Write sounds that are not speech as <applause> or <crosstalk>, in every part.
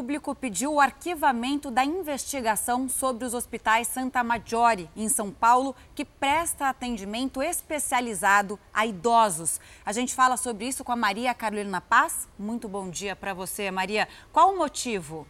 Público pediu o arquivamento da investigação sobre os hospitais Santa Maggiore, em São Paulo, que presta atendimento especializado a idosos. A gente fala sobre isso com a Maria Carolina Paz. Muito bom dia para você, Maria. Qual o motivo?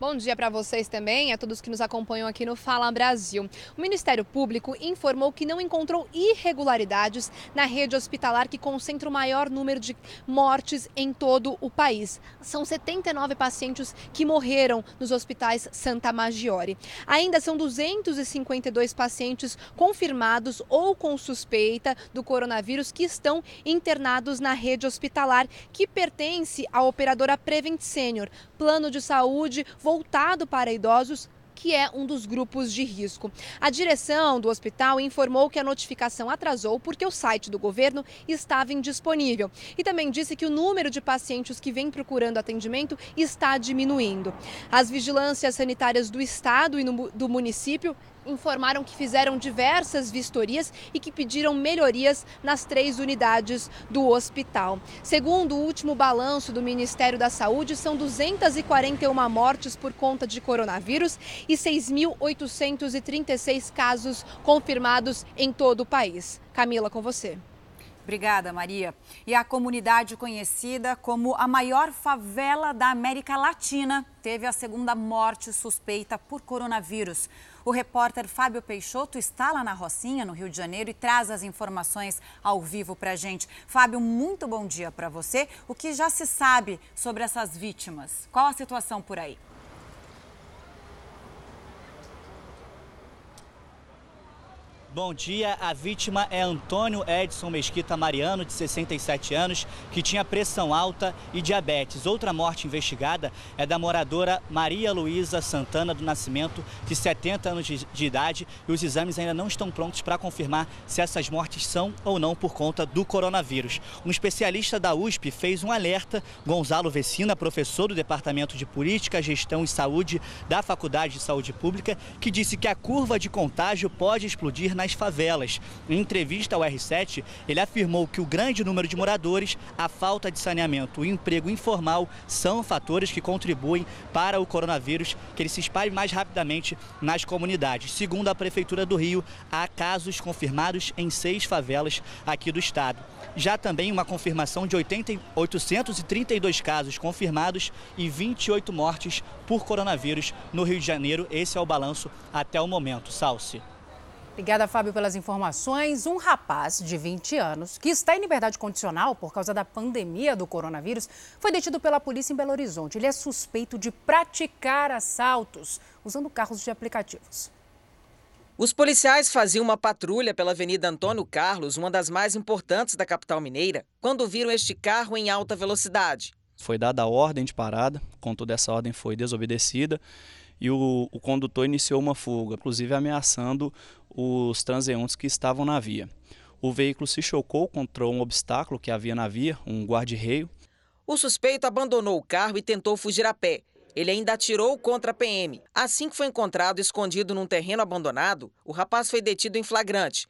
Bom dia para vocês também, a todos que nos acompanham aqui no Fala Brasil. O Ministério Público informou que não encontrou irregularidades na rede hospitalar que concentra o maior número de mortes em todo o país. São 79 pacientes que morreram nos hospitais Santa Maggiore. Ainda são 252 pacientes confirmados ou com suspeita do coronavírus que estão internados na rede hospitalar, que pertence à operadora Prevent Senior, plano de saúde voltado para idosos que é um dos grupos de risco. A direção do hospital informou que a notificação atrasou porque o site do governo estava indisponível e também disse que o número de pacientes que vem procurando atendimento está diminuindo. As vigilâncias sanitárias do estado e do município informaram que fizeram diversas vistorias e que pediram melhorias nas três unidades do hospital. Segundo o último balanço do Ministério da Saúde, são 241 mortes por conta de coronavírus e 6.836 casos confirmados em todo o país. Camila, com você. Obrigada, Maria. E a comunidade conhecida como a maior favela da América Latina teve a segunda morte suspeita por coronavírus. O repórter Fábio Peixoto está lá na Rocinha, no Rio de Janeiro, e traz as informações ao vivo para a gente. Fábio, muito bom dia para você. O que já se sabe sobre essas vítimas? Qual a situação por aí? Bom dia, a vítima é Antônio Edson Mesquita Mariano, de 67 anos, que tinha pressão alta e diabetes. Outra morte investigada é da moradora Maria Luísa Santana do Nascimento, de 70 anos de, de idade, e os exames ainda não estão prontos para confirmar se essas mortes são ou não por conta do coronavírus. Um especialista da USP fez um alerta, Gonzalo Vecina, professor do Departamento de Política, Gestão e Saúde da Faculdade de Saúde Pública, que disse que a curva de contágio pode explodir nas nas favelas. Em entrevista ao R7, ele afirmou que o grande número de moradores, a falta de saneamento e o emprego informal são fatores que contribuem para o coronavírus que ele se espalhe mais rapidamente nas comunidades. Segundo a Prefeitura do Rio, há casos confirmados em seis favelas aqui do estado. Já também uma confirmação de 80, 832 casos confirmados e 28 mortes por coronavírus no Rio de Janeiro. Esse é o balanço até o momento. Salce. Obrigada, Fábio, pelas informações. Um rapaz de 20 anos, que está em liberdade condicional por causa da pandemia do coronavírus, foi detido pela polícia em Belo Horizonte. Ele é suspeito de praticar assaltos usando carros de aplicativos. Os policiais faziam uma patrulha pela Avenida Antônio Carlos, uma das mais importantes da capital mineira, quando viram este carro em alta velocidade. Foi dada a ordem de parada, contudo, essa ordem foi desobedecida e o, o condutor iniciou uma fuga, inclusive ameaçando os transeuntes que estavam na via. O veículo se chocou contra um obstáculo que havia na via, um guarda-reio. O suspeito abandonou o carro e tentou fugir a pé. Ele ainda atirou contra a PM. Assim que foi encontrado escondido num terreno abandonado, o rapaz foi detido em flagrante.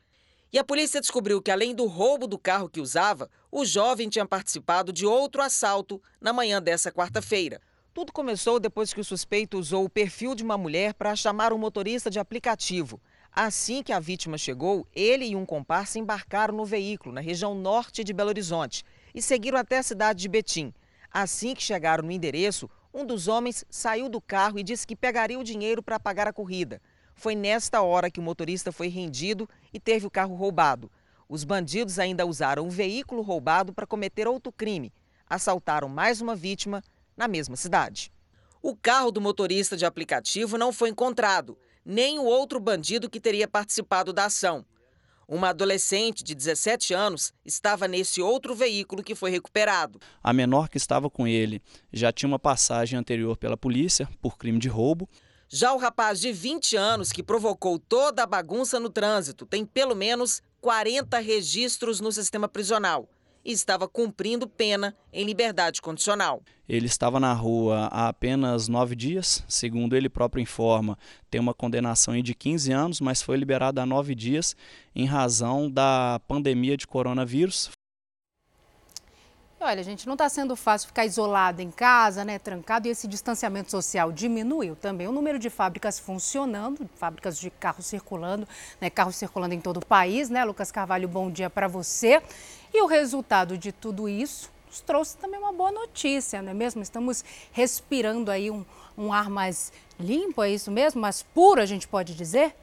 E a polícia descobriu que, além do roubo do carro que usava, o jovem tinha participado de outro assalto na manhã dessa quarta-feira. Tudo começou depois que o suspeito usou o perfil de uma mulher para chamar um motorista de aplicativo. Assim que a vítima chegou, ele e um comparsa embarcaram no veículo na região norte de Belo Horizonte e seguiram até a cidade de Betim. Assim que chegaram no endereço, um dos homens saiu do carro e disse que pegaria o dinheiro para pagar a corrida. Foi nesta hora que o motorista foi rendido e teve o carro roubado. Os bandidos ainda usaram o veículo roubado para cometer outro crime. Assaltaram mais uma vítima na mesma cidade. O carro do motorista de aplicativo não foi encontrado, nem o outro bandido que teria participado da ação. Uma adolescente de 17 anos estava nesse outro veículo que foi recuperado. A menor que estava com ele já tinha uma passagem anterior pela polícia por crime de roubo. Já o rapaz de 20 anos que provocou toda a bagunça no trânsito tem pelo menos 40 registros no sistema prisional e estava cumprindo pena em liberdade condicional. Ele estava na rua há apenas nove dias, segundo ele próprio informa, tem uma condenação de 15 anos, mas foi liberado há nove dias em razão da pandemia de coronavírus. Olha, gente, não está sendo fácil ficar isolado em casa, né, trancado, e esse distanciamento social diminuiu também. O número de fábricas funcionando, fábricas de carros circulando, né, carros circulando em todo o país, né, Lucas Carvalho, bom dia para você. E o resultado de tudo isso nos trouxe também uma boa notícia, não é mesmo? Estamos respirando aí um, um ar mais limpo, é isso mesmo? Mais puro, a gente pode dizer?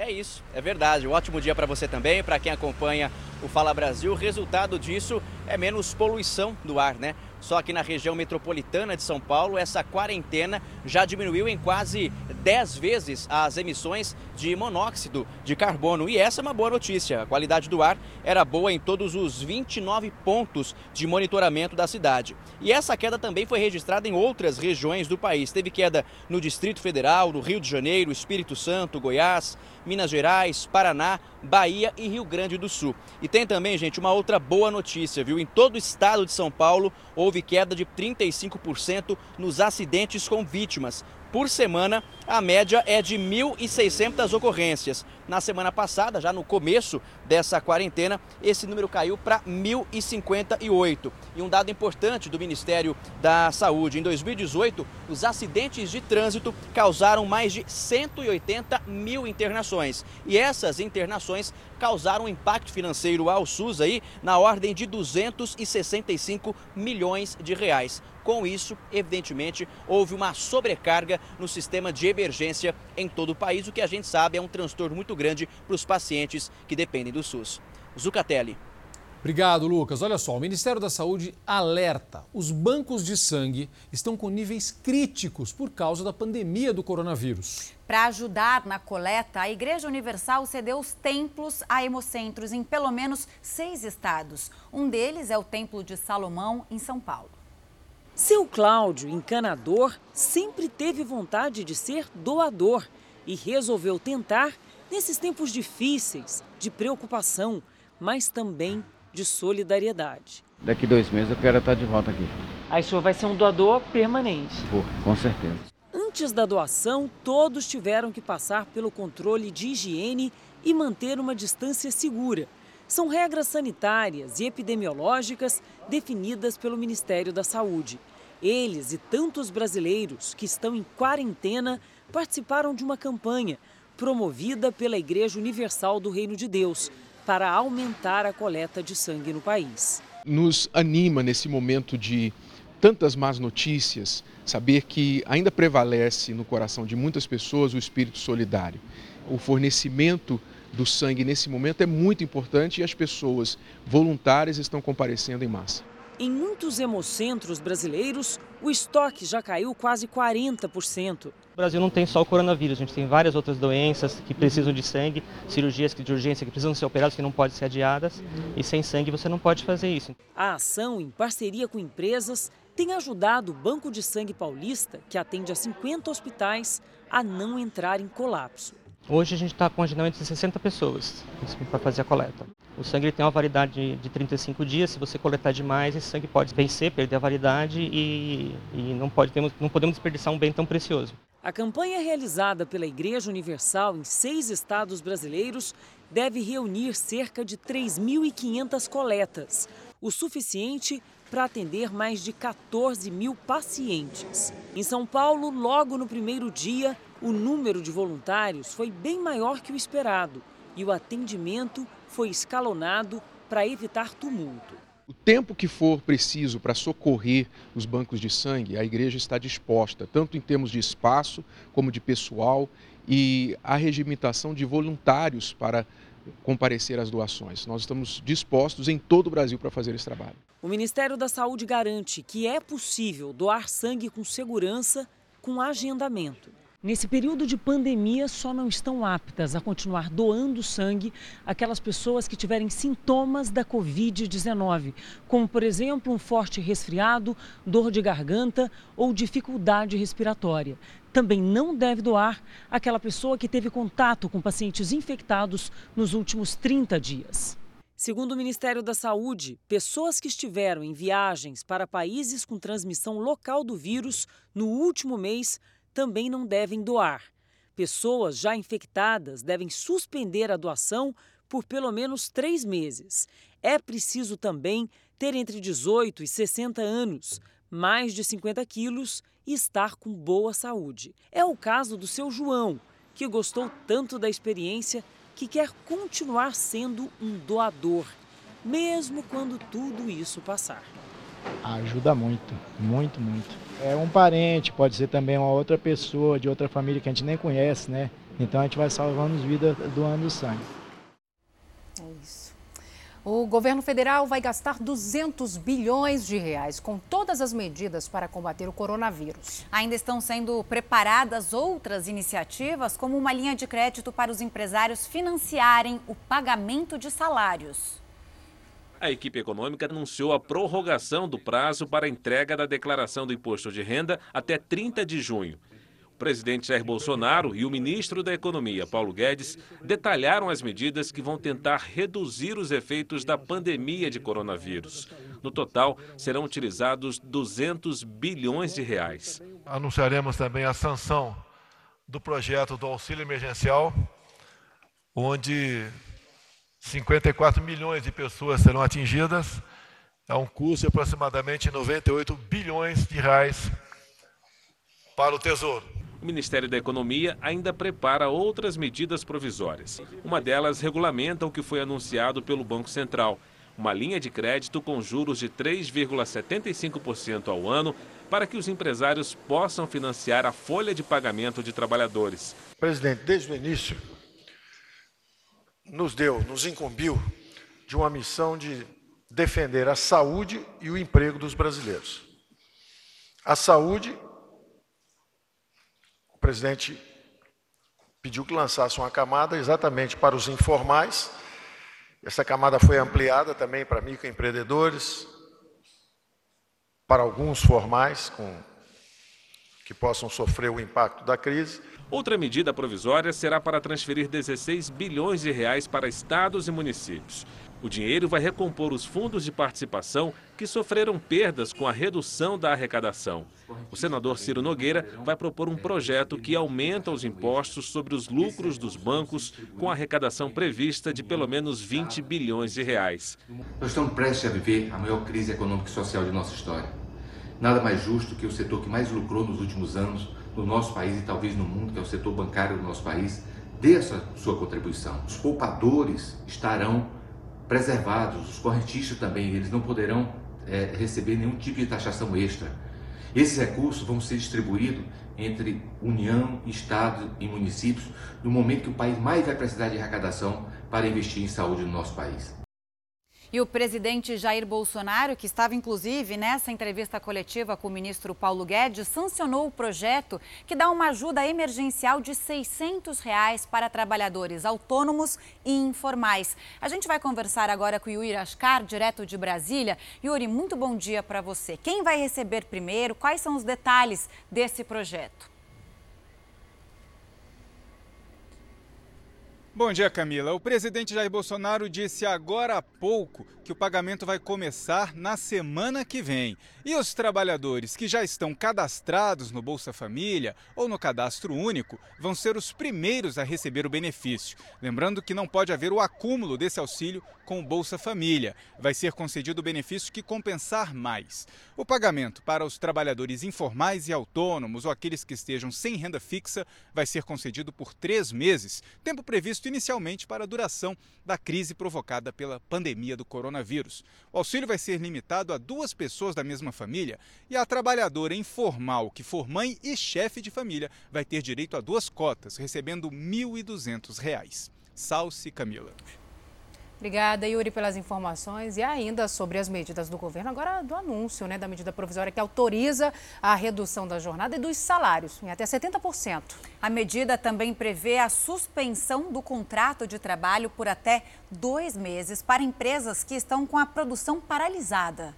É isso, é verdade. Um ótimo dia para você também, para quem acompanha o Fala Brasil. O resultado disso é menos poluição do ar, né? Só aqui na região metropolitana de São Paulo, essa quarentena já diminuiu em quase 10 vezes as emissões de monóxido de carbono. E essa é uma boa notícia. A qualidade do ar era boa em todos os 29 pontos de monitoramento da cidade. E essa queda também foi registrada em outras regiões do país. Teve queda no Distrito Federal, no Rio de Janeiro, Espírito Santo, Goiás, Minas Gerais, Paraná, Bahia e Rio Grande do Sul. E tem também, gente, uma outra boa notícia, viu? Em todo o estado de São Paulo houve queda de 35% nos acidentes com vítimas. Por semana, a média é de 1.600 ocorrências. Na semana passada, já no começo dessa quarentena, esse número caiu para 1.058. E um dado importante do Ministério da Saúde: em 2018, os acidentes de trânsito causaram mais de 180 mil internações. E essas internações causaram um impacto financeiro ao SUS aí na ordem de 265 milhões de reais. Com isso, evidentemente, houve uma sobrecarga no sistema de emergência em todo o país, o que a gente sabe é um transtorno muito grande para os pacientes que dependem do SUS. Zucatelli. Obrigado, Lucas. Olha só, o Ministério da Saúde alerta: os bancos de sangue estão com níveis críticos por causa da pandemia do coronavírus. Para ajudar na coleta, a Igreja Universal cedeu os templos a hemocentros em pelo menos seis estados. Um deles é o Templo de Salomão, em São Paulo. Seu Cláudio, encanador, sempre teve vontade de ser doador e resolveu tentar nesses tempos difíceis, de preocupação, mas também de solidariedade. Daqui dois meses eu quero estar de volta aqui. Aí o senhor vai ser um doador permanente? Pô, com certeza. Antes da doação, todos tiveram que passar pelo controle de higiene e manter uma distância segura. São regras sanitárias e epidemiológicas definidas pelo Ministério da Saúde. Eles e tantos brasileiros que estão em quarentena participaram de uma campanha promovida pela Igreja Universal do Reino de Deus para aumentar a coleta de sangue no país. Nos anima nesse momento de tantas más notícias, saber que ainda prevalece no coração de muitas pessoas o espírito solidário. O fornecimento do sangue nesse momento é muito importante e as pessoas voluntárias estão comparecendo em massa. Em muitos hemocentros brasileiros, o estoque já caiu quase 40%. O Brasil não tem só o coronavírus, a gente tem várias outras doenças que precisam de sangue, cirurgias de urgência que precisam ser operadas, que não podem ser adiadas, e sem sangue você não pode fazer isso. A ação, em parceria com empresas, tem ajudado o Banco de Sangue Paulista, que atende a 50 hospitais, a não entrar em colapso. Hoje a gente está com agendamento de 60 pessoas para fazer a coleta. O sangue tem uma validade de 35 dias. Se você coletar demais, esse sangue pode vencer, perder a validade e, e não, pode, não podemos desperdiçar um bem tão precioso. A campanha realizada pela Igreja Universal em seis estados brasileiros deve reunir cerca de 3.500 coletas, o suficiente para atender mais de 14 mil pacientes. Em São Paulo, logo no primeiro dia, o número de voluntários foi bem maior que o esperado e o atendimento foi escalonado para evitar tumulto. O tempo que for preciso para socorrer os bancos de sangue, a igreja está disposta, tanto em termos de espaço como de pessoal e a regimentação de voluntários para comparecer às doações. Nós estamos dispostos em todo o Brasil para fazer esse trabalho. O Ministério da Saúde garante que é possível doar sangue com segurança, com agendamento. Nesse período de pandemia, só não estão aptas a continuar doando sangue aquelas pessoas que tiverem sintomas da Covid-19, como, por exemplo, um forte resfriado, dor de garganta ou dificuldade respiratória. Também não deve doar aquela pessoa que teve contato com pacientes infectados nos últimos 30 dias. Segundo o Ministério da Saúde, pessoas que estiveram em viagens para países com transmissão local do vírus no último mês também não devem doar. Pessoas já infectadas devem suspender a doação por pelo menos três meses. É preciso também ter entre 18 e 60 anos, mais de 50 quilos e estar com boa saúde. É o caso do seu João, que gostou tanto da experiência que quer continuar sendo um doador, mesmo quando tudo isso passar. Ajuda muito, muito, muito. É um parente, pode ser também uma outra pessoa de outra família que a gente nem conhece, né? Então a gente vai salvando vidas doando sangue. É isso. O governo federal vai gastar 200 bilhões de reais com todas as medidas para combater o coronavírus. Ainda estão sendo preparadas outras iniciativas, como uma linha de crédito para os empresários financiarem o pagamento de salários. A equipe econômica anunciou a prorrogação do prazo para a entrega da declaração do imposto de renda até 30 de junho presidente Jair Bolsonaro e o ministro da Economia, Paulo Guedes, detalharam as medidas que vão tentar reduzir os efeitos da pandemia de coronavírus. No total, serão utilizados 200 bilhões de reais. Anunciaremos também a sanção do projeto do auxílio emergencial, onde 54 milhões de pessoas serão atingidas, a um custo de aproximadamente 98 bilhões de reais para o Tesouro. O Ministério da Economia ainda prepara outras medidas provisórias. Uma delas regulamenta o que foi anunciado pelo Banco Central, uma linha de crédito com juros de 3,75% ao ano para que os empresários possam financiar a folha de pagamento de trabalhadores. Presidente, desde o início, nos deu, nos incumbiu de uma missão de defender a saúde e o emprego dos brasileiros. A saúde o presidente pediu que lançasse uma camada exatamente para os informais. Essa camada foi ampliada também para microempreendedores, para alguns formais com, que possam sofrer o impacto da crise. Outra medida provisória será para transferir 16 bilhões de reais para estados e municípios. O dinheiro vai recompor os fundos de participação que sofreram perdas com a redução da arrecadação. O senador Ciro Nogueira vai propor um projeto que aumenta os impostos sobre os lucros dos bancos com a arrecadação prevista de pelo menos 20 bilhões de reais. Nós estamos prestes a viver a maior crise econômica e social de nossa história. Nada mais justo que o setor que mais lucrou nos últimos anos no nosso país e talvez no mundo, que é o setor bancário do nosso país, dê a sua contribuição. Os poupadores estarão preservados, os correntistas também, eles não poderão é, receber nenhum tipo de taxação extra. Esses recursos vão ser distribuídos entre União, Estado e municípios no momento que o país mais vai precisar de arrecadação para investir em saúde no nosso país. E o presidente Jair Bolsonaro, que estava inclusive nessa entrevista coletiva com o ministro Paulo Guedes, sancionou o projeto que dá uma ajuda emergencial de 600 reais para trabalhadores autônomos e informais. A gente vai conversar agora com o Yuri Ascar, direto de Brasília. Yuri, muito bom dia para você. Quem vai receber primeiro? Quais são os detalhes desse projeto? Bom dia, Camila. O presidente Jair Bolsonaro disse agora há pouco que o pagamento vai começar na semana que vem. E os trabalhadores que já estão cadastrados no Bolsa Família ou no Cadastro Único vão ser os primeiros a receber o benefício. Lembrando que não pode haver o acúmulo desse auxílio com o Bolsa Família. Vai ser concedido o benefício que compensar mais. O pagamento para os trabalhadores informais e autônomos ou aqueles que estejam sem renda fixa vai ser concedido por três meses, tempo previsto inicialmente para a duração da crise provocada pela pandemia do coronavírus. O auxílio vai ser limitado a duas pessoas da mesma família e a trabalhadora informal, que for mãe e chefe de família, vai ter direito a duas cotas, recebendo R$ 1.200. Salce Camila. Obrigada, Yuri, pelas informações e ainda sobre as medidas do governo, agora do anúncio né, da medida provisória que autoriza a redução da jornada e dos salários em até 70%. A medida também prevê a suspensão do contrato de trabalho por até dois meses para empresas que estão com a produção paralisada.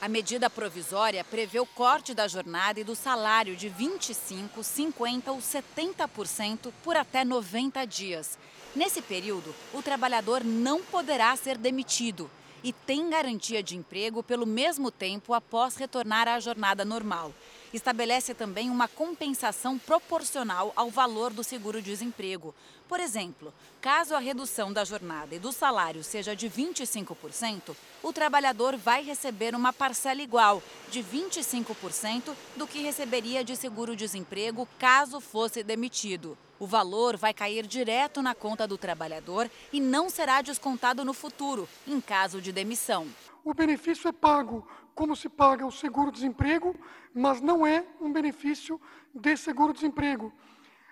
A medida provisória prevê o corte da jornada e do salário de 25%, 50% ou 70% por até 90 dias. Nesse período, o trabalhador não poderá ser demitido e tem garantia de emprego pelo mesmo tempo após retornar à jornada normal. Estabelece também uma compensação proporcional ao valor do seguro-desemprego. Por exemplo, caso a redução da jornada e do salário seja de 25%, o trabalhador vai receber uma parcela igual, de 25% do que receberia de seguro-desemprego caso fosse demitido. O valor vai cair direto na conta do trabalhador e não será descontado no futuro, em caso de demissão. O benefício é pago como se paga o seguro-desemprego, mas não é um benefício de seguro-desemprego.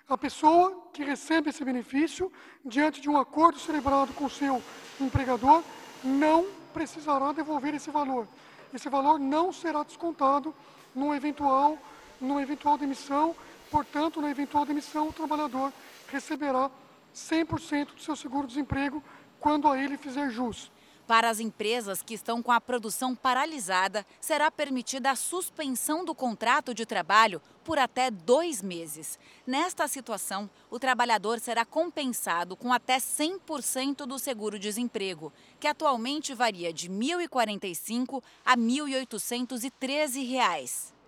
A pessoa que recebe esse benefício, diante de um acordo celebrado com o seu empregador, não precisará devolver esse valor. Esse valor não será descontado no eventual, no eventual demissão, portanto, na eventual demissão, o trabalhador receberá 100% do seu seguro-desemprego quando a ele fizer jus. Para as empresas que estão com a produção paralisada, será permitida a suspensão do contrato de trabalho por até dois meses. Nesta situação, o trabalhador será compensado com até 100% do seguro-desemprego, que atualmente varia de R$ 1.045 a R$ 1.813.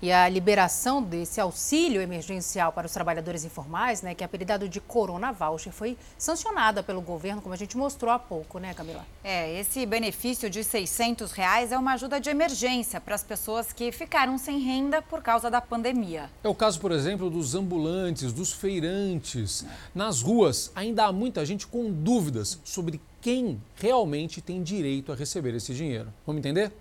E a liberação desse auxílio emergencial para os trabalhadores informais, né, que é apelidado de Corona Voucher, foi sancionada pelo governo, como a gente mostrou há pouco, né, Camila? É, esse benefício de 600 reais é uma ajuda de emergência para as pessoas que ficaram sem renda por causa da pandemia. É o caso, por exemplo, dos ambulantes, dos feirantes. Nas ruas, ainda há muita gente com dúvidas sobre quem realmente tem direito a receber esse dinheiro. Vamos entender?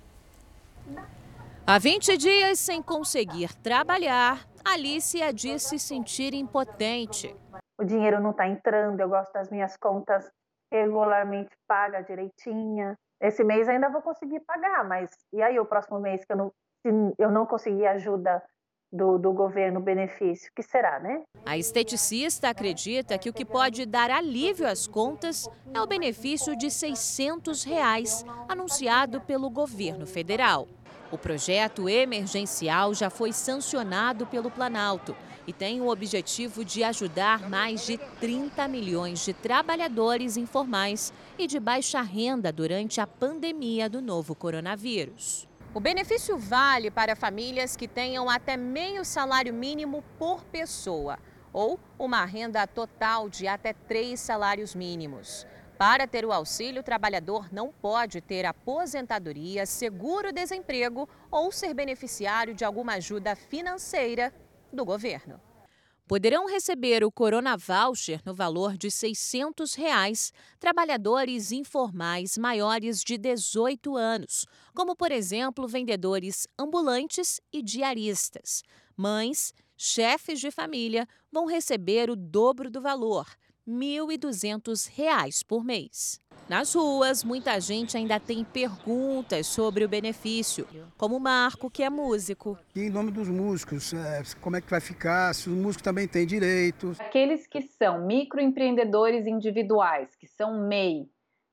Há 20 dias sem conseguir trabalhar, Alicia diz se sentir impotente. O dinheiro não está entrando, eu gosto das minhas contas regularmente paga direitinha. Esse mês ainda vou conseguir pagar, mas e aí o próximo mês que eu não, se eu não conseguir ajuda do, do governo, benefício, que será, né? A esteticista acredita que o que pode dar alívio às contas é o benefício de 600 reais anunciado pelo governo federal. O projeto emergencial já foi sancionado pelo Planalto e tem o objetivo de ajudar mais de 30 milhões de trabalhadores informais e de baixa renda durante a pandemia do novo coronavírus. O benefício vale para famílias que tenham até meio salário mínimo por pessoa ou uma renda total de até três salários mínimos. Para ter o auxílio, o trabalhador não pode ter aposentadoria, seguro-desemprego ou ser beneficiário de alguma ajuda financeira do governo. Poderão receber o Corona Voucher no valor de 600 reais, trabalhadores informais maiores de 18 anos, como, por exemplo, vendedores ambulantes e diaristas. Mães, chefes de família vão receber o dobro do valor, R$ 1.200 por mês. Nas ruas, muita gente ainda tem perguntas sobre o benefício, como o Marco, que é músico. E em nome dos músicos, é, como é que vai ficar, se o músico também tem direitos. Aqueles que são microempreendedores individuais, que são MEI,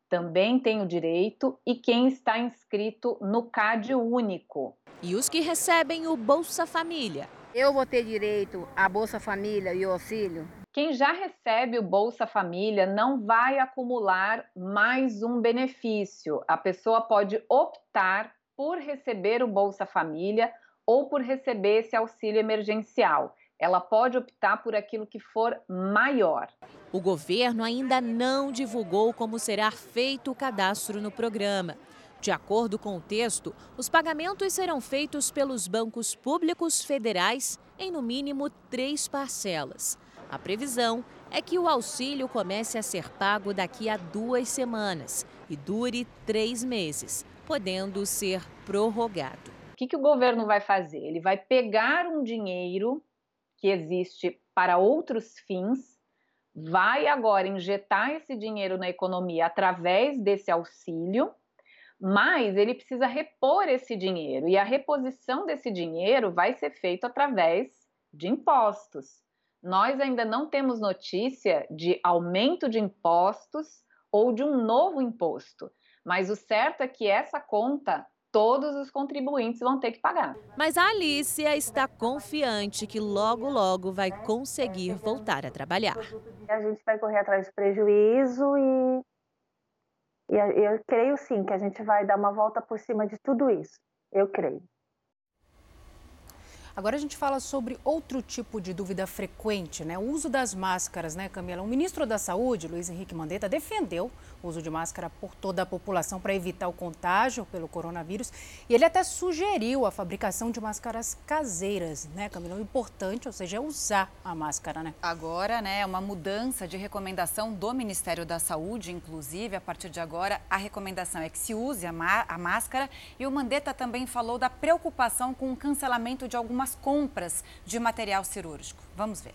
também têm o direito, e quem está inscrito no CAD único. E os que recebem o Bolsa Família. Eu vou ter direito à Bolsa Família e o auxílio? Quem já recebe o Bolsa Família não vai acumular mais um benefício. A pessoa pode optar por receber o Bolsa Família ou por receber esse auxílio emergencial. Ela pode optar por aquilo que for maior. O governo ainda não divulgou como será feito o cadastro no programa. De acordo com o texto, os pagamentos serão feitos pelos bancos públicos federais em no mínimo três parcelas. A previsão é que o auxílio comece a ser pago daqui a duas semanas e dure três meses, podendo ser prorrogado. O que, que o governo vai fazer? Ele vai pegar um dinheiro que existe para outros fins, vai agora injetar esse dinheiro na economia através desse auxílio, mas ele precisa repor esse dinheiro e a reposição desse dinheiro vai ser feita através de impostos. Nós ainda não temos notícia de aumento de impostos ou de um novo imposto, mas o certo é que essa conta todos os contribuintes vão ter que pagar. Mas a Alicia está confiante que logo, logo vai conseguir voltar a trabalhar. A gente vai correr atrás de prejuízo e, e eu creio sim que a gente vai dar uma volta por cima de tudo isso. Eu creio. Agora a gente fala sobre outro tipo de dúvida frequente, né? O uso das máscaras, né, Camila? O ministro da Saúde, Luiz Henrique Mandetta, defendeu o uso de máscara por toda a população para evitar o contágio pelo coronavírus. E ele até sugeriu a fabricação de máscaras caseiras, né, Camila? O importante, ou seja, é usar a máscara, né? Agora, né, uma mudança de recomendação do Ministério da Saúde, inclusive, a partir de agora, a recomendação é que se use a, a máscara. E o Mandetta também falou da preocupação com o cancelamento de algumas algumas compras de material cirúrgico. Vamos ver.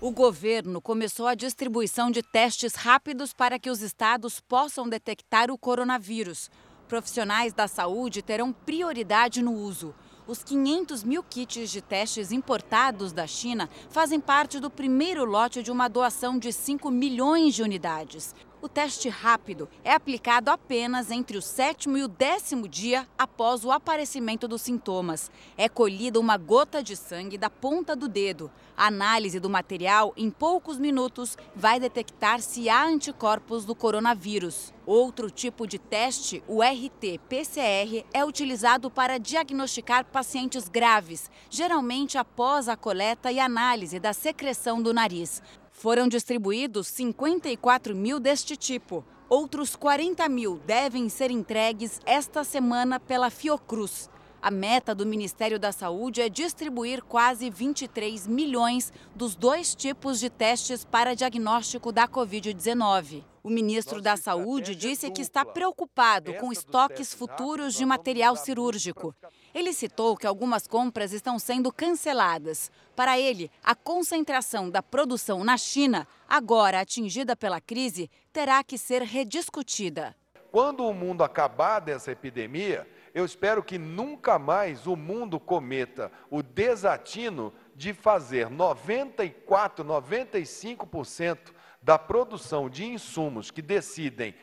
O governo começou a distribuição de testes rápidos para que os estados possam detectar o coronavírus. Profissionais da saúde terão prioridade no uso. Os 500 mil kits de testes importados da China fazem parte do primeiro lote de uma doação de 5 milhões de unidades. O teste rápido é aplicado apenas entre o sétimo e o décimo dia após o aparecimento dos sintomas. É colhida uma gota de sangue da ponta do dedo. A análise do material, em poucos minutos, vai detectar se há anticorpos do coronavírus. Outro tipo de teste, o RT-PCR, é utilizado para diagnosticar pacientes graves, geralmente após a coleta e análise da secreção do nariz. Foram distribuídos 54 mil deste tipo. Outros 40 mil devem ser entregues esta semana pela Fiocruz. A meta do Ministério da Saúde é distribuir quase 23 milhões dos dois tipos de testes para diagnóstico da Covid-19. O ministro da Saúde disse que está preocupado com estoques futuros de material cirúrgico. Ele citou que algumas compras estão sendo canceladas. Para ele, a concentração da produção na China, agora atingida pela crise, terá que ser rediscutida. Quando o mundo acabar dessa epidemia, eu espero que nunca mais o mundo cometa o desatino de fazer 94, 95% da produção de insumos que decidem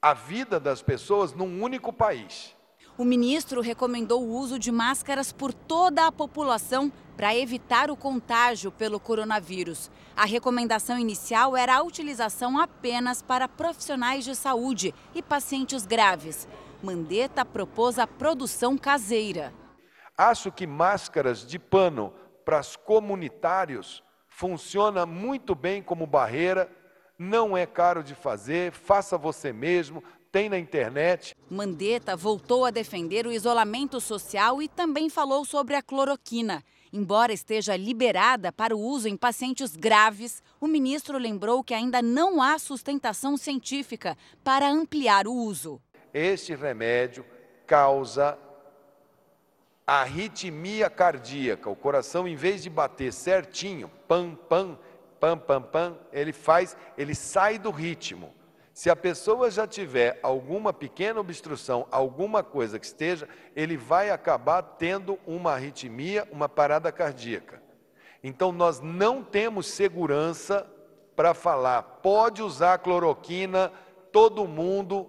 a vida das pessoas num único país. O ministro recomendou o uso de máscaras por toda a população para evitar o contágio pelo coronavírus. A recomendação inicial era a utilização apenas para profissionais de saúde e pacientes graves. Mandetta propôs a produção caseira. Acho que máscaras de pano para os comunitários funciona muito bem como barreira não é caro de fazer, faça você mesmo, tem na internet. Mandetta voltou a defender o isolamento social e também falou sobre a cloroquina. Embora esteja liberada para o uso em pacientes graves, o ministro lembrou que ainda não há sustentação científica para ampliar o uso. Este remédio causa arritmia cardíaca. O coração, em vez de bater certinho, pam, pam, pam, pam, pam, ele faz, ele sai do ritmo. Se a pessoa já tiver alguma pequena obstrução, alguma coisa que esteja, ele vai acabar tendo uma arritmia, uma parada cardíaca. Então nós não temos segurança para falar, pode usar cloroquina todo mundo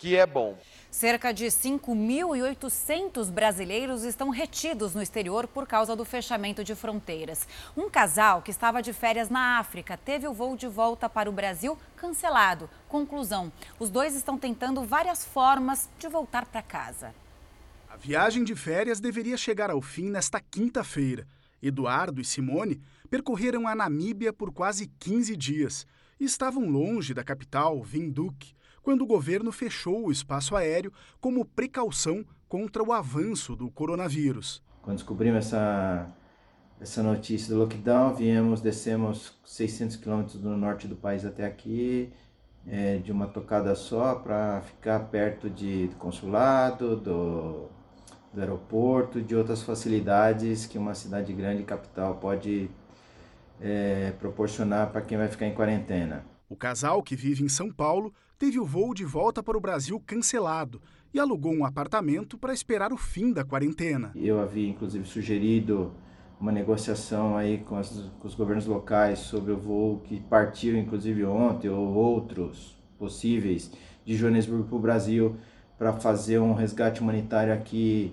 que é bom. Cerca de 5.800 brasileiros estão retidos no exterior por causa do fechamento de fronteiras. Um casal que estava de férias na África teve o voo de volta para o Brasil cancelado. Conclusão: os dois estão tentando várias formas de voltar para casa. A viagem de férias deveria chegar ao fim nesta quinta-feira. Eduardo e Simone percorreram a Namíbia por quase 15 dias e estavam longe da capital, Windhoek quando o governo fechou o espaço aéreo como precaução contra o avanço do coronavírus. Quando descobrimos essa, essa notícia do lockdown, viemos, descemos 600 quilômetros do norte do país até aqui, é, de uma tocada só, para ficar perto de, do consulado, do, do aeroporto, de outras facilidades que uma cidade grande, capital, pode é, proporcionar para quem vai ficar em quarentena. O casal, que vive em São Paulo, teve o voo de volta para o Brasil cancelado e alugou um apartamento para esperar o fim da quarentena. Eu havia inclusive sugerido uma negociação aí com, as, com os governos locais sobre o voo que partiu inclusive ontem ou outros possíveis de Joanesburgo para o Brasil para fazer um resgate humanitário aqui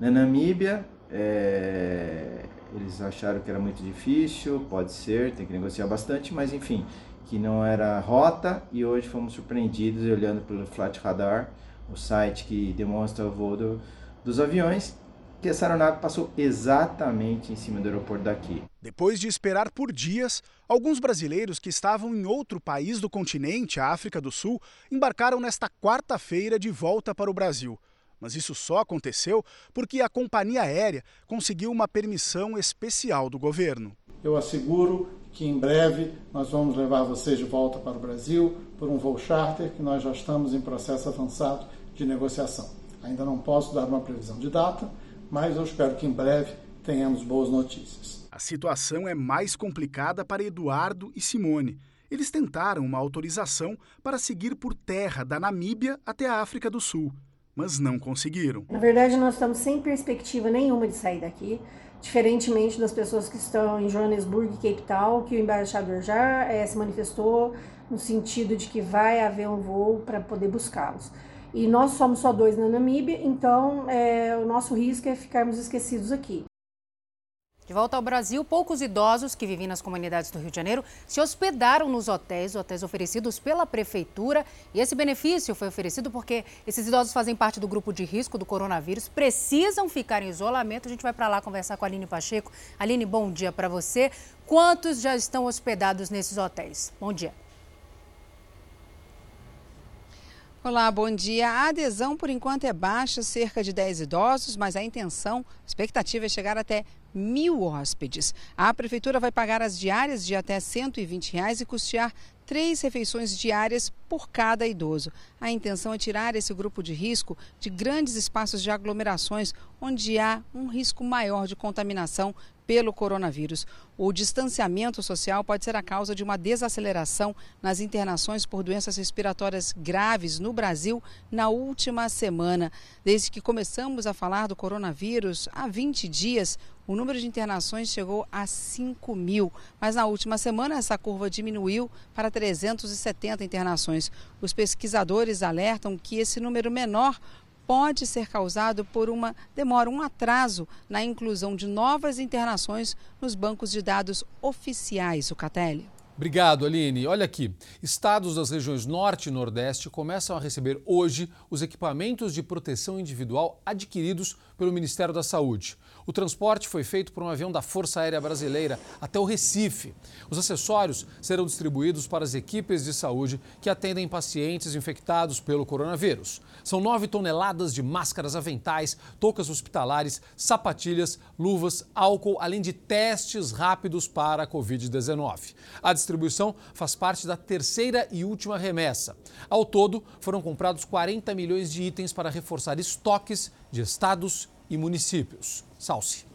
na Namíbia. É, eles acharam que era muito difícil, pode ser, tem que negociar bastante, mas enfim, que não era rota e hoje fomos surpreendidos olhando pelo Flight Radar, o site que demonstra o voo do, dos aviões que essa aeronave passou exatamente em cima do aeroporto daqui. Depois de esperar por dias, alguns brasileiros que estavam em outro país do continente, a África do Sul, embarcaram nesta quarta-feira de volta para o Brasil. Mas isso só aconteceu porque a companhia aérea conseguiu uma permissão especial do governo. Eu asseguro que em breve nós vamos levar vocês de volta para o Brasil por um voo charter que nós já estamos em processo avançado de negociação. Ainda não posso dar uma previsão de data, mas eu espero que em breve tenhamos boas notícias. A situação é mais complicada para Eduardo e Simone. Eles tentaram uma autorização para seguir por terra da Namíbia até a África do Sul, mas não conseguiram. Na verdade, nós estamos sem perspectiva nenhuma de sair daqui diferentemente das pessoas que estão em Joanesburgo e Cape Town, que o embaixador já é, se manifestou no sentido de que vai haver um voo para poder buscá-los. E nós somos só dois na Namíbia, então é, o nosso risco é ficarmos esquecidos aqui. De volta ao Brasil, poucos idosos que vivem nas comunidades do Rio de Janeiro se hospedaram nos hotéis, hotéis oferecidos pela prefeitura. E esse benefício foi oferecido porque esses idosos fazem parte do grupo de risco do coronavírus, precisam ficar em isolamento. A gente vai para lá conversar com a Aline Pacheco. Aline, bom dia para você. Quantos já estão hospedados nesses hotéis? Bom dia. Olá, bom dia. A adesão, por enquanto, é baixa, cerca de 10 idosos, mas a intenção, a expectativa é chegar até mil hóspedes. A prefeitura vai pagar as diárias de até 120 reais e custear três refeições diárias por cada idoso. A intenção é tirar esse grupo de risco de grandes espaços de aglomerações onde há um risco maior de contaminação pelo coronavírus. O distanciamento social pode ser a causa de uma desaceleração nas internações por doenças respiratórias graves no Brasil na última semana. Desde que começamos a falar do coronavírus há 20 dias, o número de internações chegou a 5 mil, mas na última semana essa curva diminuiu para 370 internações. Os pesquisadores alertam que esse número menor pode ser causado por uma demora, um atraso na inclusão de novas internações nos bancos de dados oficiais, o Catelli. Obrigado, Aline. Olha aqui, estados das regiões Norte e Nordeste começam a receber hoje os equipamentos de proteção individual adquiridos pelo Ministério da Saúde. O transporte foi feito por um avião da Força Aérea Brasileira até o Recife. Os acessórios serão distribuídos para as equipes de saúde que atendem pacientes infectados pelo coronavírus. São nove toneladas de máscaras aventais, toucas hospitalares, sapatilhas, luvas, álcool, além de testes rápidos para a Covid-19. A distribuição faz parte da terceira e última remessa. Ao todo, foram comprados 40 milhões de itens para reforçar estoques de estados e municípios. Salce.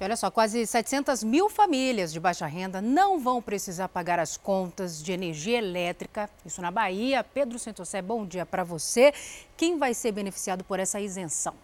Olha só, quase 700 mil famílias de baixa renda não vão precisar pagar as contas de energia elétrica. Isso na Bahia. Pedro Santosé, bom dia para você. Quem vai ser beneficiado por essa isenção?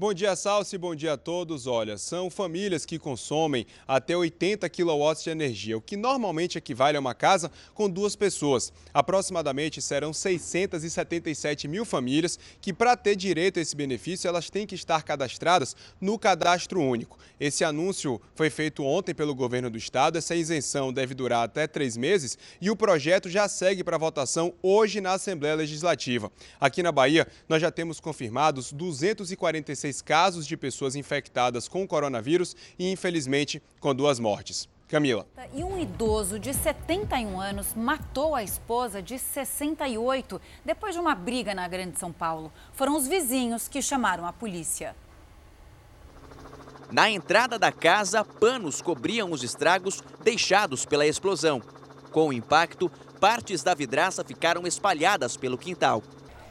Bom dia, Salsi. Bom dia a todos. Olha, são famílias que consomem até 80 kW de energia, o que normalmente equivale a uma casa com duas pessoas. Aproximadamente serão 677 mil famílias que, para ter direito a esse benefício, elas têm que estar cadastradas no cadastro único. Esse anúncio foi feito ontem pelo governo do estado. Essa isenção deve durar até três meses e o projeto já segue para votação hoje na Assembleia Legislativa. Aqui na Bahia, nós já temos confirmados 246 16 casos de pessoas infectadas com o coronavírus e, infelizmente, com duas mortes. Camila. E um idoso de 71 anos matou a esposa de 68 depois de uma briga na Grande São Paulo. Foram os vizinhos que chamaram a polícia. Na entrada da casa, panos cobriam os estragos deixados pela explosão. Com o impacto, partes da vidraça ficaram espalhadas pelo quintal.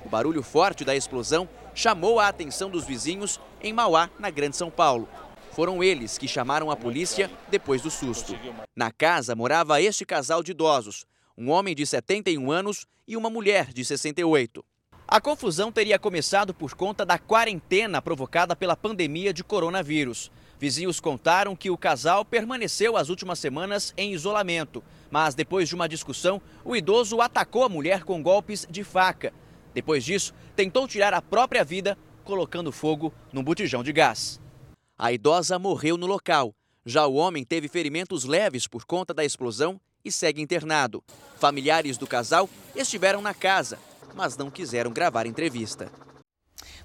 O barulho forte da explosão chamou a atenção dos vizinhos em Mauá, na Grande São Paulo. Foram eles que chamaram a polícia depois do susto. Na casa morava este casal de idosos, um homem de 71 anos e uma mulher de 68. A confusão teria começado por conta da quarentena provocada pela pandemia de coronavírus. Vizinhos contaram que o casal permaneceu as últimas semanas em isolamento, mas depois de uma discussão, o idoso atacou a mulher com golpes de faca. Depois disso, tentou tirar a própria vida colocando fogo num botijão de gás. A idosa morreu no local. Já o homem teve ferimentos leves por conta da explosão e segue internado. Familiares do casal estiveram na casa, mas não quiseram gravar entrevista.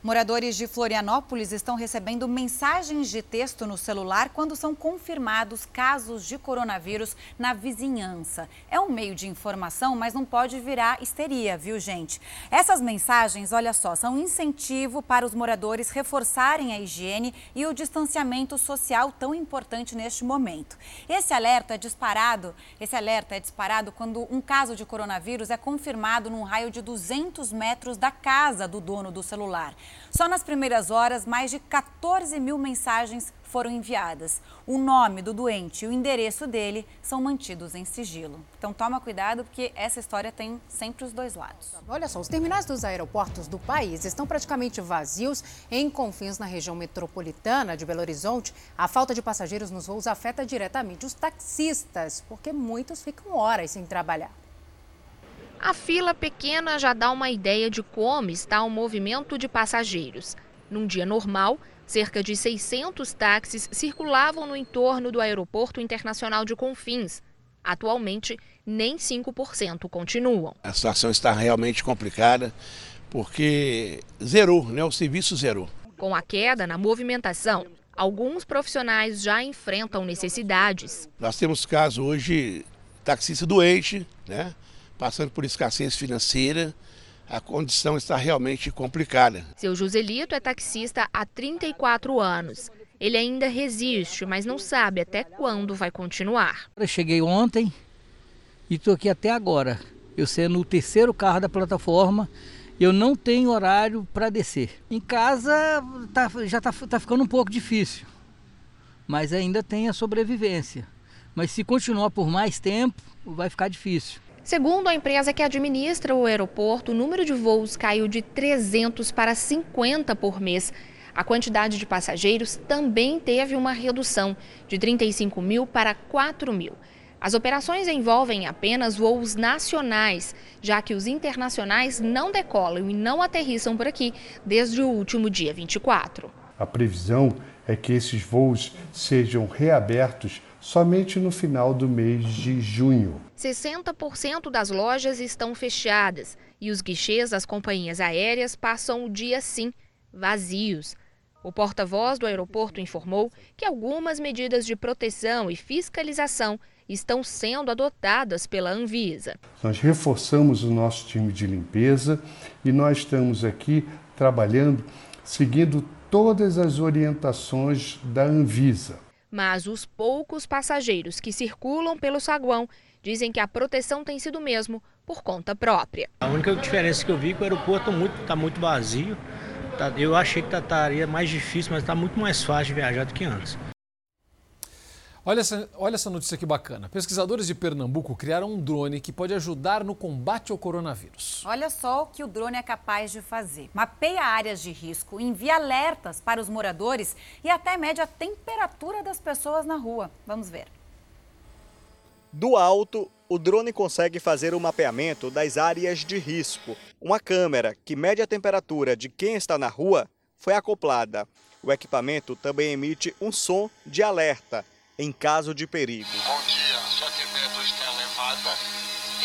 Moradores de Florianópolis estão recebendo mensagens de texto no celular quando são confirmados casos de coronavírus na vizinhança. É um meio de informação, mas não pode virar histeria, viu, gente? Essas mensagens, olha só, são incentivo para os moradores reforçarem a higiene e o distanciamento social tão importante neste momento. Esse alerta é disparado, esse alerta é disparado quando um caso de coronavírus é confirmado num raio de 200 metros da casa do dono do Só nas primeiras horas, mais de 14 mil mensagens foram enviadas. O nome do doente e o endereço dele são mantidos em sigilo. Então toma cuidado porque essa história tem sempre os dois lados. Olha só, os terminais dos aeroportos do país estão praticamente vazios em Confins, na região metropolitana de Belo Horizonte. A falta de passageiros nos voos afeta diretamente os taxistas, porque muitos ficam horas sem trabalhar. A fila pequena já dá uma ideia de como está o movimento de passageiros. Num dia normal, cerca de 600 táxis circulavam no entorno do Aeroporto Internacional de Confins. Atualmente, nem 5% continuam. A situação está realmente complicada porque zerou, né? o serviço zerou. Com a queda na movimentação, alguns profissionais já enfrentam necessidades. Nós temos caso hoje, taxista doente, né? Passando por escassez financeira, a condição está realmente complicada. Seu Joselito é taxista há 34 anos. Ele ainda resiste, mas não sabe até quando vai continuar. Eu cheguei ontem e estou aqui até agora. Eu sendo o terceiro carro da plataforma, eu não tenho horário para descer. Em casa tá, já está tá ficando um pouco difícil, mas ainda tem a sobrevivência. Mas se continuar por mais tempo, vai ficar difícil. Segundo a empresa que administra o aeroporto, o número de voos caiu de 300 para 50 por mês. A quantidade de passageiros também teve uma redução, de 35 mil para 4 mil. As operações envolvem apenas voos nacionais, já que os internacionais não decolam e não aterrissam por aqui desde o último dia 24. A previsão é que esses voos sejam reabertos somente no final do mês de junho. 60% das lojas estão fechadas e os guichês das companhias aéreas passam o dia sim, vazios. O porta-voz do aeroporto informou que algumas medidas de proteção e fiscalização estão sendo adotadas pela Anvisa. Nós reforçamos o nosso time de limpeza e nós estamos aqui trabalhando seguindo todas as orientações da Anvisa. Mas os poucos passageiros que circulam pelo saguão dizem que a proteção tem sido mesmo por conta própria. A única diferença que eu vi é que o aeroporto está muito, tá muito vazio. Tá, eu achei que tá, estaria mais difícil, mas está muito mais fácil de viajar do que antes. Olha essa, olha essa notícia que bacana. Pesquisadores de Pernambuco criaram um drone que pode ajudar no combate ao coronavírus. Olha só o que o drone é capaz de fazer. Mapeia áreas de risco, envia alertas para os moradores e até mede a temperatura das pessoas na rua. Vamos ver. Do alto, o drone consegue fazer o mapeamento das áreas de risco. Uma câmera que mede a temperatura de quem está na rua foi acoplada. O equipamento também emite um som de alerta em caso de perigo. Bom dia, sua temperatura está elevada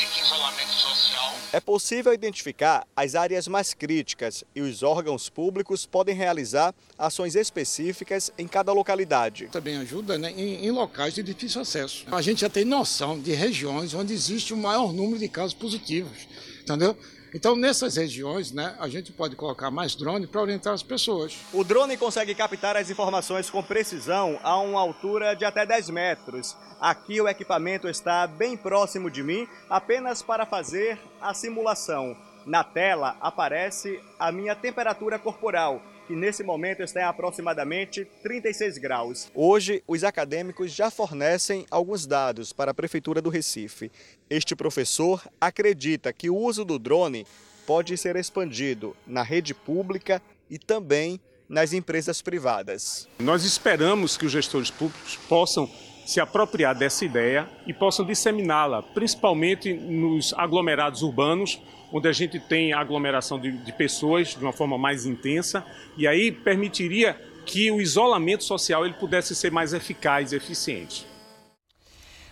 e que isolamento social. É possível identificar as áreas mais críticas e os órgãos públicos podem realizar ações específicas em cada localidade. Também ajuda né, em, em locais de difícil acesso. A gente já tem noção de regiões onde existe o maior número de casos positivos, entendeu? Então, nessas regiões, né, a gente pode colocar mais drone para orientar as pessoas. O drone consegue captar as informações com precisão a uma altura de até 10 metros. Aqui o equipamento está bem próximo de mim, apenas para fazer a simulação. Na tela aparece a minha temperatura corporal, que nesse momento está em aproximadamente 36 graus. Hoje, os acadêmicos já fornecem alguns dados para a Prefeitura do Recife. Este professor acredita que o uso do drone pode ser expandido na rede pública e também nas empresas privadas. Nós esperamos que os gestores públicos possam se apropriar dessa ideia e possam disseminá-la, principalmente nos aglomerados urbanos, onde a gente tem aglomeração de, de pessoas de uma forma mais intensa, e aí permitiria que o isolamento social ele pudesse ser mais eficaz e eficiente.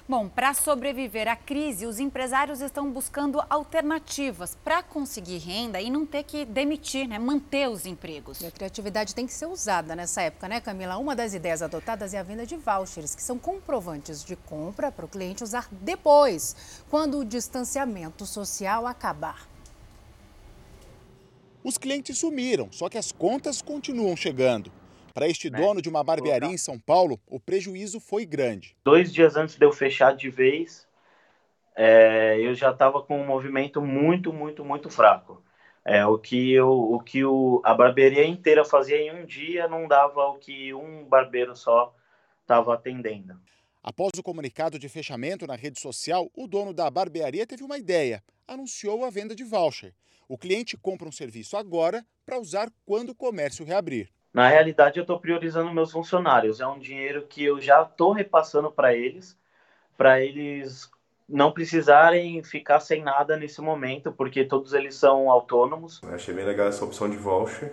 Bom, para sobreviver à crise, os empresários estão buscando alternativas para conseguir renda e não ter que demitir, né? manter os empregos. E a criatividade tem que ser usada nessa época, né, Camila? Uma das ideias adotadas é a venda de vouchers, que são comprovantes de compra para o cliente usar depois, quando o distanciamento social acabar. Os clientes sumiram, só que as contas continuam chegando. Para este né? dono de uma barbearia em São Paulo, o prejuízo foi grande. Dois dias antes de eu fechar de vez, é, eu já estava com um movimento muito, muito, muito fraco. É, o que, eu, o que o, a barbearia inteira fazia em um dia não dava o que um barbeiro só estava atendendo. Após o comunicado de fechamento na rede social, o dono da barbearia teve uma ideia. Anunciou a venda de voucher. O cliente compra um serviço agora para usar quando o comércio reabrir. Na realidade, eu estou priorizando meus funcionários. É um dinheiro que eu já estou repassando para eles, para eles não precisarem ficar sem nada nesse momento, porque todos eles são autônomos. Eu achei bem legal essa opção de voucher.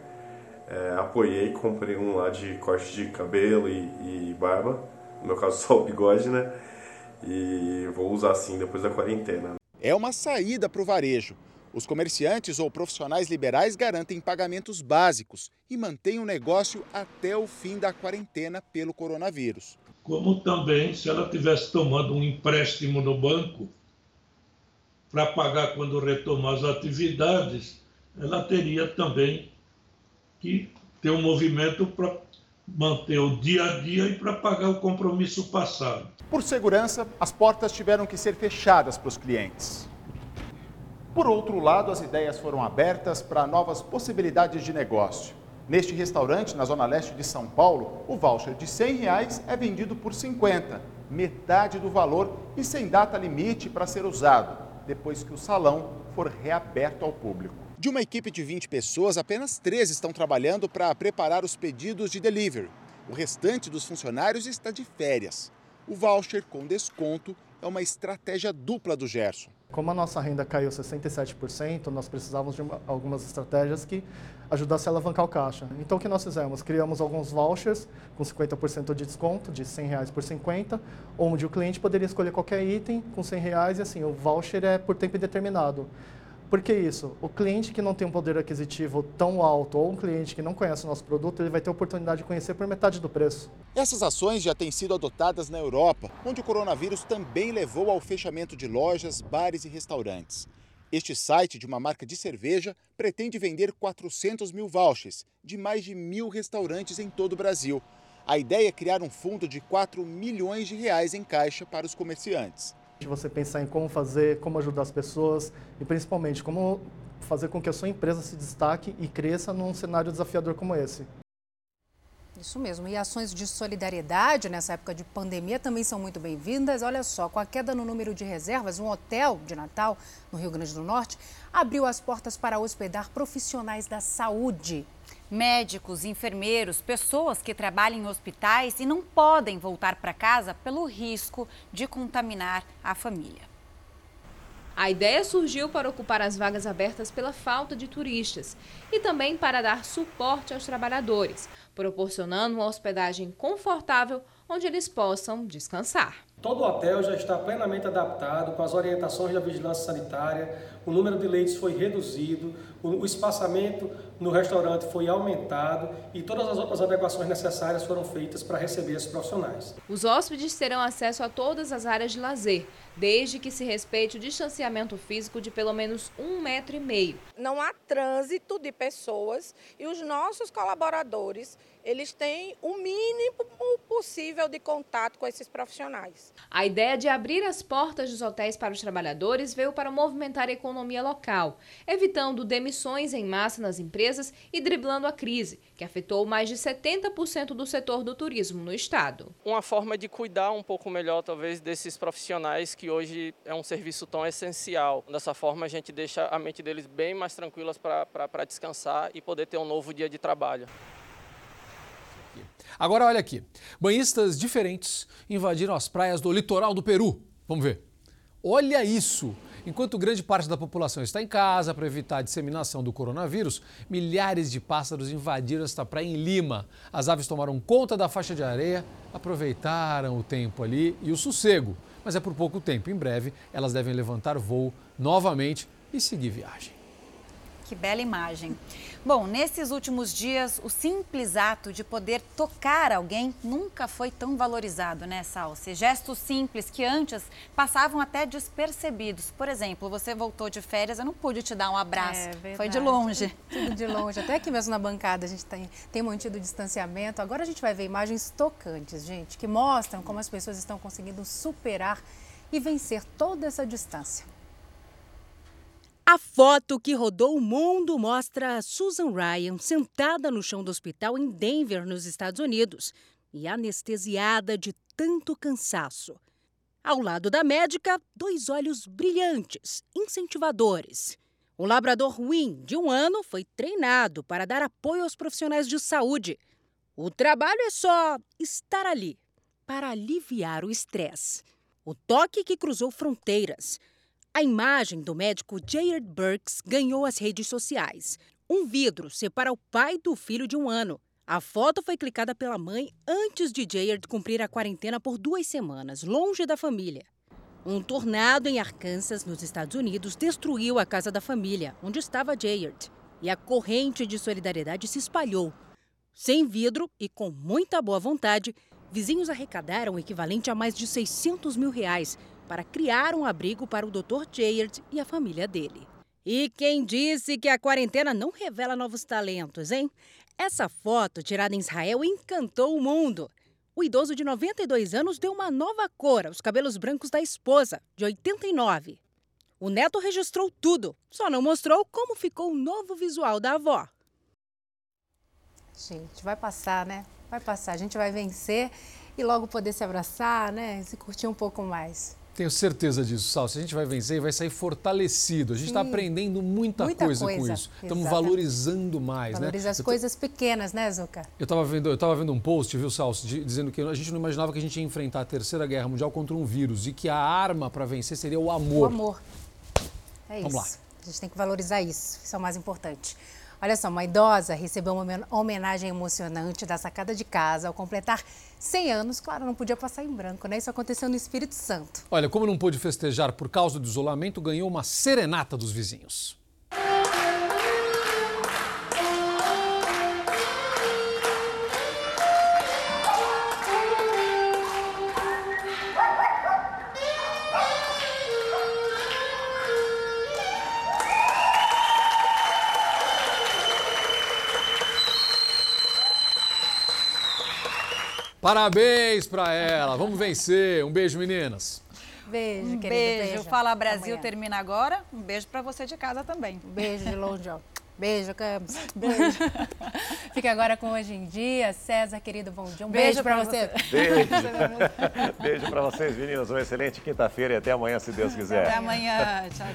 É, apoiei, comprei um lá de corte de cabelo e, e barba. No meu caso, <laughs> só o bigode, né? E vou usar assim depois da quarentena. É uma saída para o varejo. Os comerciantes ou profissionais liberais garantem pagamentos básicos e mantêm o negócio até o fim da quarentena pelo coronavírus. Como também, se ela tivesse tomando um empréstimo no banco para pagar quando retomar as atividades, ela teria também que ter um movimento para manter o dia a dia e para pagar o compromisso passado. Por segurança, as portas tiveram que ser fechadas para os clientes. Por outro lado, as ideias foram abertas para novas possibilidades de negócio. Neste restaurante, na zona leste de São Paulo, o voucher de 100 reais é vendido por 50, metade do valor e sem data limite para ser usado, depois que o salão for reaberto ao público. De uma equipe de 20 pessoas, apenas 13 estão trabalhando para preparar os pedidos de delivery. O restante dos funcionários está de férias. O voucher com desconto é uma estratégia dupla do Gerson. Como a nossa renda caiu 67%, nós precisávamos de uma, algumas estratégias que ajudassem a alavancar o caixa. Então, o que nós fizemos? Criamos alguns vouchers com 50% de desconto, de 100 reais por 50, onde o cliente poderia escolher qualquer item com 100 reais e assim, o voucher é por tempo indeterminado. Por que isso? O cliente que não tem um poder aquisitivo tão alto ou um cliente que não conhece o nosso produto, ele vai ter a oportunidade de conhecer por metade do preço. Essas ações já têm sido adotadas na Europa, onde o coronavírus também levou ao fechamento de lojas, bares e restaurantes. Este site de uma marca de cerveja pretende vender 400 mil vouchers de mais de mil restaurantes em todo o Brasil. A ideia é criar um fundo de 4 milhões de reais em caixa para os comerciantes você pensar em como fazer, como ajudar as pessoas e principalmente como fazer com que a sua empresa se destaque e cresça num cenário desafiador como esse. Isso mesmo. E ações de solidariedade nessa época de pandemia também são muito bem-vindas. Olha só, com a queda no número de reservas, um hotel de Natal, no Rio Grande do Norte, abriu as portas para hospedar profissionais da saúde médicos, enfermeiros, pessoas que trabalham em hospitais e não podem voltar para casa pelo risco de contaminar a família. A ideia surgiu para ocupar as vagas abertas pela falta de turistas e também para dar suporte aos trabalhadores, proporcionando uma hospedagem confortável onde eles possam descansar. Todo o hotel já está plenamente adaptado com as orientações da vigilância sanitária, o número de leitos foi reduzido, o espaçamento no restaurante foi aumentado e todas as outras adequações necessárias foram feitas para receber esses profissionais. Os hóspedes terão acesso a todas as áreas de lazer, desde que se respeite o distanciamento físico de pelo menos um metro e meio. Não há trânsito de pessoas e os nossos colaboradores eles têm o mínimo possível de contato com esses profissionais. A ideia de abrir as portas dos hotéis para os trabalhadores veio para movimentar a economia local, evitando demissões em massa nas empresas e driblando a crise, que afetou mais de 70% do setor do turismo no estado. Uma forma de cuidar um pouco melhor, talvez, desses profissionais que hoje é um serviço tão essencial. Dessa forma, a gente deixa a mente deles bem mais tranquilas para descansar e poder ter um novo dia de trabalho. Agora olha aqui. Banhistas diferentes invadiram as praias do litoral do Peru. Vamos ver. Olha isso! Enquanto grande parte da população está em casa para evitar a disseminação do coronavírus, milhares de pássaros invadiram esta praia em Lima. As aves tomaram conta da faixa de areia, aproveitaram o tempo ali e o sossego mas é por pouco tempo. Em breve, elas devem levantar voo novamente e seguir viagem. Que bela imagem. Bom, nesses últimos dias, o simples ato de poder tocar alguém nunca foi tão valorizado, né, Salsi? Gestos simples que antes passavam até despercebidos. Por exemplo, você voltou de férias, eu não pude te dar um abraço. É, foi de longe. Tudo de longe. Até aqui mesmo na bancada a gente tem, tem mantido o distanciamento. Agora a gente vai ver imagens tocantes, gente, que mostram como as pessoas estão conseguindo superar e vencer toda essa distância. A foto que rodou o mundo mostra Susan Ryan sentada no chão do hospital em Denver, nos Estados Unidos, e anestesiada de tanto cansaço. Ao lado da médica, dois olhos brilhantes, incentivadores. O labrador Win, de um ano, foi treinado para dar apoio aos profissionais de saúde. O trabalho é só estar ali, para aliviar o estresse. O toque que cruzou fronteiras a imagem do médico Jared Burks ganhou as redes sociais. Um vidro separa o pai do filho de um ano. A foto foi clicada pela mãe antes de Jared cumprir a quarentena por duas semanas, longe da família. Um tornado em Arkansas, nos Estados Unidos, destruiu a casa da família, onde estava Jared. E a corrente de solidariedade se espalhou. Sem vidro e com muita boa vontade, vizinhos arrecadaram o equivalente a mais de 600 mil reais para criar um abrigo para o Dr. Jayard e a família dele. E quem disse que a quarentena não revela novos talentos, hein? Essa foto, tirada em Israel, encantou o mundo. O idoso de 92 anos deu uma nova cor aos cabelos brancos da esposa, de 89. O neto registrou tudo, só não mostrou como ficou o novo visual da avó. Gente, vai passar, né? Vai passar. A gente vai vencer e logo poder se abraçar, né? Se curtir um pouco mais. Tenho certeza disso, Sal. Se a gente vai vencer, vai sair fortalecido. A gente está aprendendo muita, muita coisa, coisa, com isso. Estamos valorizando mais, Valoriza né? as coisas pequenas, né, Zuka? Eu estava vendo, eu tava vendo um post, viu, Sal, dizendo que a gente não imaginava que a gente ia enfrentar a terceira guerra mundial contra um vírus e que a arma para vencer seria o amor. O amor. É Vamos isso. Lá. A gente tem que valorizar isso. Isso é o mais importante. Olha só, uma idosa recebeu uma homenagem emocionante da sacada de casa ao completar 100 anos. Claro, não podia passar em branco, né? Isso aconteceu no Espírito Santo. Olha, como não pôde festejar por causa do isolamento, ganhou uma serenata dos vizinhos. Parabéns para ela. Vamos vencer. Um beijo, meninas. Beijo, um querido. Beijo. beijo. Fala Brasil termina agora. Um beijo para você de casa também. Um beijo de longe, ó. Beijo, Campos. Beijo. <laughs> Fica agora com Hoje em Dia. César, querido, bom dia. Um beijo, beijo para você. você. <laughs> Beijo. <laughs> beijo para vocês, meninas. Uma excelente quinta-feira e até amanhã, se Deus quiser. Até amanhã. Tchau,